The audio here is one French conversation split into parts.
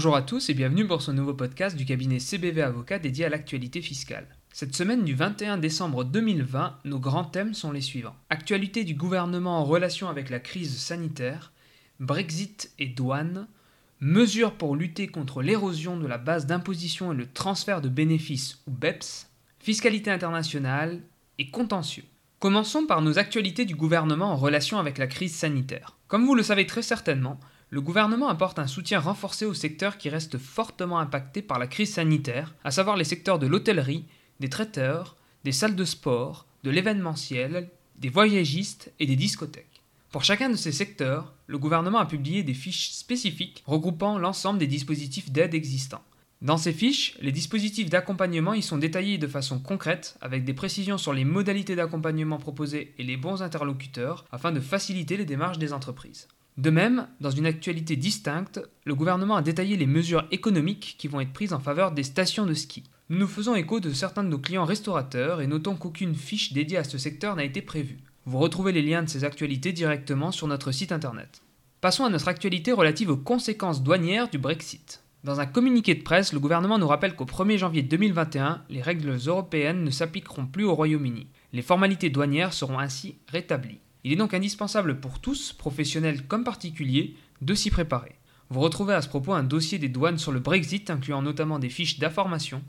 Bonjour à tous et bienvenue pour ce nouveau podcast du cabinet CBV Avocat dédié à l'actualité fiscale. Cette semaine du 21 décembre 2020, nos grands thèmes sont les suivants. Actualité du gouvernement en relation avec la crise sanitaire, Brexit et douane, mesures pour lutter contre l'érosion de la base d'imposition et le transfert de bénéfices ou BEPS, fiscalité internationale et contentieux. Commençons par nos actualités du gouvernement en relation avec la crise sanitaire. Comme vous le savez très certainement, le gouvernement apporte un soutien renforcé aux secteurs qui restent fortement impactés par la crise sanitaire, à savoir les secteurs de l'hôtellerie, des traiteurs, des salles de sport, de l'événementiel, des voyagistes et des discothèques. Pour chacun de ces secteurs, le gouvernement a publié des fiches spécifiques regroupant l'ensemble des dispositifs d'aide existants. Dans ces fiches, les dispositifs d'accompagnement y sont détaillés de façon concrète, avec des précisions sur les modalités d'accompagnement proposées et les bons interlocuteurs, afin de faciliter les démarches des entreprises. De même, dans une actualité distincte, le gouvernement a détaillé les mesures économiques qui vont être prises en faveur des stations de ski. Nous nous faisons écho de certains de nos clients restaurateurs et notons qu'aucune fiche dédiée à ce secteur n'a été prévue. Vous retrouvez les liens de ces actualités directement sur notre site internet. Passons à notre actualité relative aux conséquences douanières du Brexit. Dans un communiqué de presse, le gouvernement nous rappelle qu'au 1er janvier 2021, les règles européennes ne s'appliqueront plus au Royaume-Uni. Les formalités douanières seront ainsi rétablies. Il est donc indispensable pour tous, professionnels comme particuliers, de s'y préparer. Vous retrouvez à ce propos un dossier des douanes sur le Brexit incluant notamment des fiches d'information,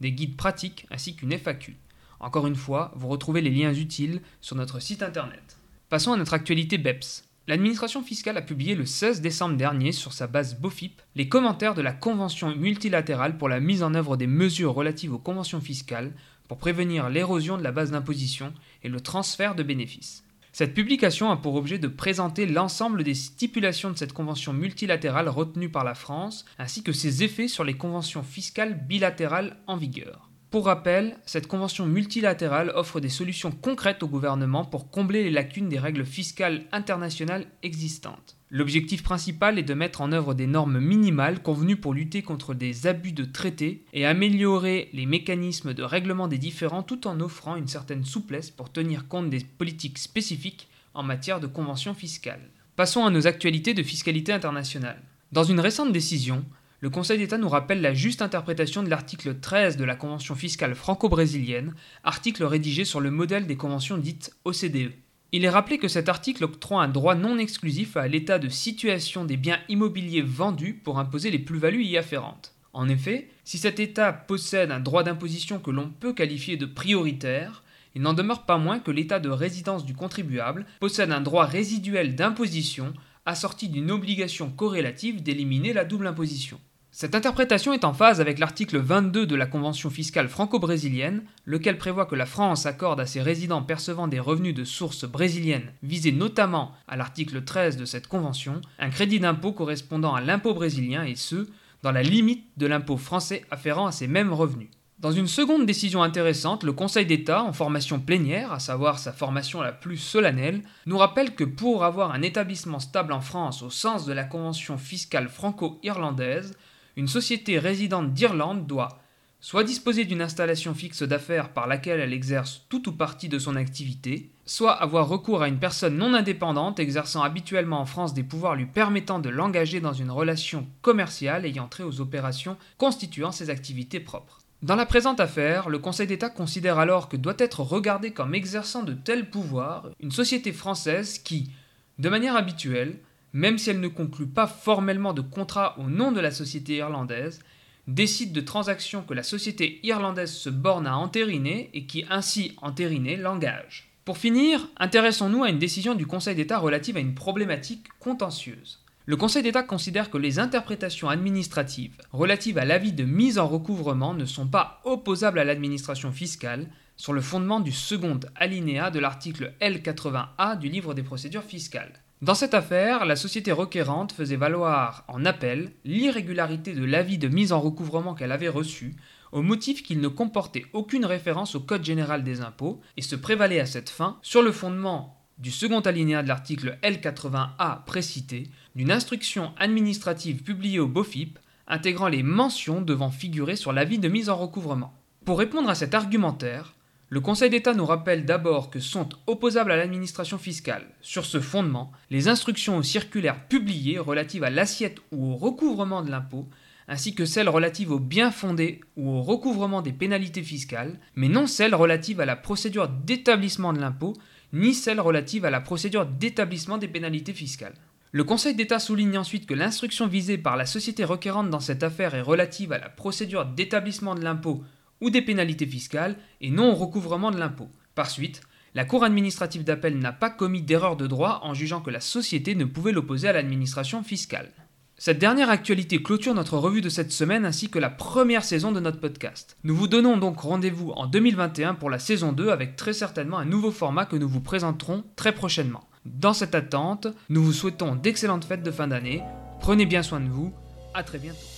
des guides pratiques ainsi qu'une FAQ. Encore une fois, vous retrouvez les liens utiles sur notre site internet. Passons à notre actualité BEPS. L'administration fiscale a publié le 16 décembre dernier sur sa base BOFIP les commentaires de la Convention multilatérale pour la mise en œuvre des mesures relatives aux conventions fiscales pour prévenir l'érosion de la base d'imposition et le transfert de bénéfices. Cette publication a pour objet de présenter l'ensemble des stipulations de cette convention multilatérale retenue par la France, ainsi que ses effets sur les conventions fiscales bilatérales en vigueur. Pour rappel, cette convention multilatérale offre des solutions concrètes au gouvernement pour combler les lacunes des règles fiscales internationales existantes. L'objectif principal est de mettre en œuvre des normes minimales convenues pour lutter contre des abus de traités et améliorer les mécanismes de règlement des différends tout en offrant une certaine souplesse pour tenir compte des politiques spécifiques en matière de conventions fiscales. Passons à nos actualités de fiscalité internationale. Dans une récente décision, le Conseil d'État nous rappelle la juste interprétation de l'article 13 de la Convention fiscale franco-brésilienne, article rédigé sur le modèle des conventions dites OCDE. Il est rappelé que cet article octroie un droit non exclusif à l'état de situation des biens immobiliers vendus pour imposer les plus-values y afférentes. En effet, si cet État possède un droit d'imposition que l'on peut qualifier de prioritaire, il n'en demeure pas moins que l'État de résidence du contribuable possède un droit résiduel d'imposition assorti d'une obligation corrélative d'éliminer la double imposition. Cette interprétation est en phase avec l'article 22 de la Convention fiscale franco-brésilienne, lequel prévoit que la France accorde à ses résidents percevant des revenus de source brésilienne, visés notamment à l'article 13 de cette convention, un crédit d'impôt correspondant à l'impôt brésilien et ce, dans la limite de l'impôt français afférent à ces mêmes revenus. Dans une seconde décision intéressante, le Conseil d'État, en formation plénière, à savoir sa formation la plus solennelle, nous rappelle que pour avoir un établissement stable en France au sens de la Convention fiscale franco-irlandaise, une société résidente d'Irlande doit soit disposer d'une installation fixe d'affaires par laquelle elle exerce tout ou partie de son activité, soit avoir recours à une personne non indépendante exerçant habituellement en France des pouvoirs lui permettant de l'engager dans une relation commerciale ayant trait aux opérations constituant ses activités propres. Dans la présente affaire, le Conseil d'État considère alors que doit être regardée comme exerçant de tels pouvoirs une société française qui, de manière habituelle, même si elle ne conclut pas formellement de contrat au nom de la société irlandaise, décide de transactions que la société irlandaise se borne à entériner et qui ainsi entérinées l'engage. Pour finir, intéressons-nous à une décision du Conseil d'État relative à une problématique contentieuse. Le Conseil d'État considère que les interprétations administratives relatives à l'avis de mise en recouvrement ne sont pas opposables à l'administration fiscale sur le fondement du second alinéa de l'article L80A du livre des procédures fiscales. Dans cette affaire, la société requérante faisait valoir en appel l'irrégularité de l'avis de mise en recouvrement qu'elle avait reçu, au motif qu'il ne comportait aucune référence au Code général des impôts, et se prévalait à cette fin, sur le fondement du second alinéa de l'article L80A précité, d'une instruction administrative publiée au BOFIP intégrant les mentions devant figurer sur l'avis de mise en recouvrement. Pour répondre à cet argumentaire, le Conseil d'État nous rappelle d'abord que sont opposables à l'administration fiscale, sur ce fondement, les instructions ou circulaires publiées relatives à l'assiette ou au recouvrement de l'impôt, ainsi que celles relatives au bien fondé ou au recouvrement des pénalités fiscales, mais non celles relatives à la procédure d'établissement de l'impôt, ni celles relatives à la procédure d'établissement des pénalités fiscales. Le Conseil d'État souligne ensuite que l'instruction visée par la société requérante dans cette affaire est relative à la procédure d'établissement de l'impôt ou des pénalités fiscales et non au recouvrement de l'impôt. Par suite, la Cour administrative d'appel n'a pas commis d'erreur de droit en jugeant que la société ne pouvait l'opposer à l'administration fiscale. Cette dernière actualité clôture notre revue de cette semaine ainsi que la première saison de notre podcast. Nous vous donnons donc rendez-vous en 2021 pour la saison 2 avec très certainement un nouveau format que nous vous présenterons très prochainement. Dans cette attente, nous vous souhaitons d'excellentes fêtes de fin d'année, prenez bien soin de vous, à très bientôt.